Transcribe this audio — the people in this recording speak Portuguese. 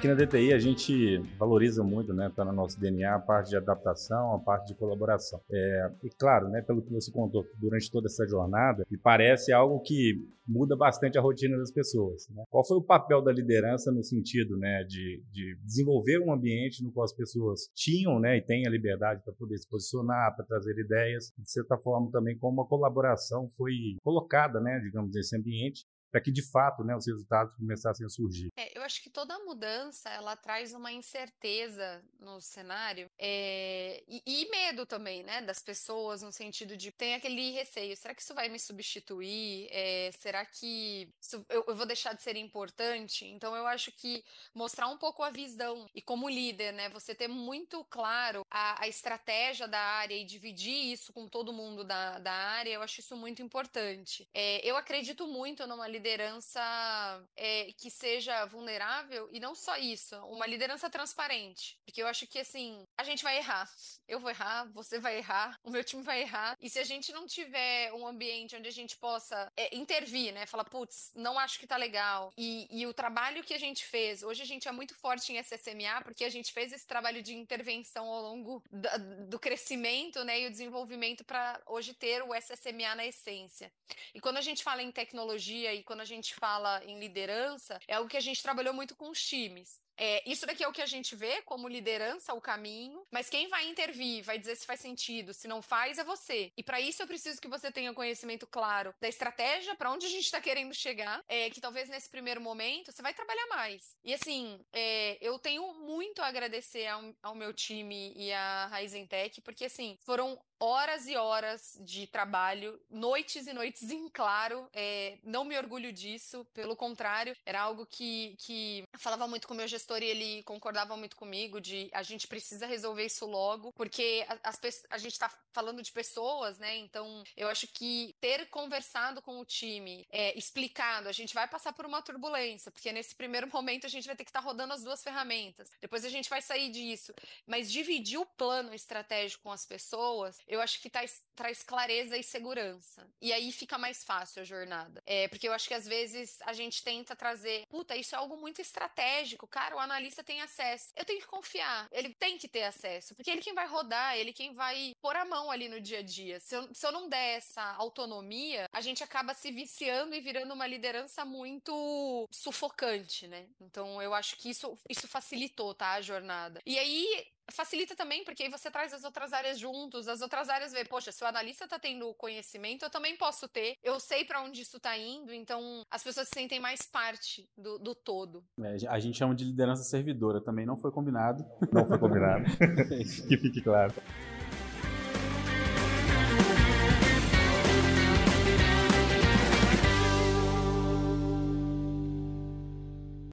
Aqui na DTI a gente valoriza muito, né, tá no nosso DNA, a parte de adaptação, a parte de colaboração. É, e claro, né, pelo que você contou durante toda essa jornada, me parece algo que muda bastante a rotina das pessoas. Né? Qual foi o papel da liderança no sentido, né, de, de desenvolver um ambiente no qual as pessoas tinham, né, e têm a liberdade para poder se posicionar, para trazer ideias, de certa forma também como a colaboração foi colocada, né, digamos, nesse ambiente para que de fato né, os resultados começassem a surgir. É, eu acho que toda mudança ela traz uma incerteza no cenário é, e, e, medo também, né, das pessoas no sentido de tem aquele receio, será que isso vai me substituir? É, será que isso, eu, eu, vou deixar de ser importante? Então eu acho que mostrar um pouco a visão e como líder, né, você ter muito claro a, a estratégia da área e dividir isso com todo mundo da, da área, eu acho isso muito importante. É, eu acredito muito numa liderança liderança é, que seja vulnerável e não só isso, uma liderança transparente. Porque eu acho que assim, a gente vai errar. Eu vou errar, você vai errar, o meu time vai errar. E se a gente não tiver um ambiente onde a gente possa é, intervir, né? Falar, putz, não acho que tá legal. E, e o trabalho que a gente fez, hoje a gente é muito forte em SSMA porque a gente fez esse trabalho de intervenção ao longo do, crescimento, né? E o desenvolvimento para hoje ter o SSMA na essência. E quando a gente fala em tecnologia e quando a gente fala em liderança, é algo que a gente trabalhou muito com os times. É, isso daqui é o que a gente vê como liderança, o caminho, mas quem vai intervir, vai dizer se faz sentido, se não faz, é você. E para isso eu preciso que você tenha conhecimento claro da estratégia, para onde a gente está querendo chegar, é, que talvez nesse primeiro momento você vai trabalhar mais. E assim, é, eu tenho muito a agradecer ao, ao meu time e à Raizen Tech, porque assim, foram horas e horas de trabalho, noites e noites em claro. É, não me orgulho disso, pelo contrário, era algo que, que falava muito com o meu gestor e ele concordava muito comigo de a gente precisa resolver isso logo, porque as, a gente está falando de pessoas, né? Então eu acho que ter conversado com o time, é, explicado, a gente vai passar por uma turbulência, porque nesse primeiro momento a gente vai ter que estar tá rodando as duas ferramentas. Depois a gente vai sair disso, mas dividir o plano estratégico com as pessoas eu acho que traz, traz clareza e segurança. E aí fica mais fácil a jornada. É, porque eu acho que às vezes a gente tenta trazer, puta, isso é algo muito estratégico, cara, o analista tem acesso. Eu tenho que confiar, ele tem que ter acesso, porque ele quem vai rodar, ele quem vai pôr a mão ali no dia a dia. Se eu, se eu não der essa autonomia, a gente acaba se viciando e virando uma liderança muito sufocante, né? Então eu acho que isso, isso facilitou, tá, a jornada. E aí facilita também, porque aí você traz as outras áreas juntos, as outras áreas vê, poxa, se o analista tá tendo conhecimento, eu também posso ter, eu sei para onde isso tá indo, então as pessoas se sentem mais parte do, do todo. É, a gente chama de liderança servidora, também não foi combinado. Não foi combinado. que fique claro.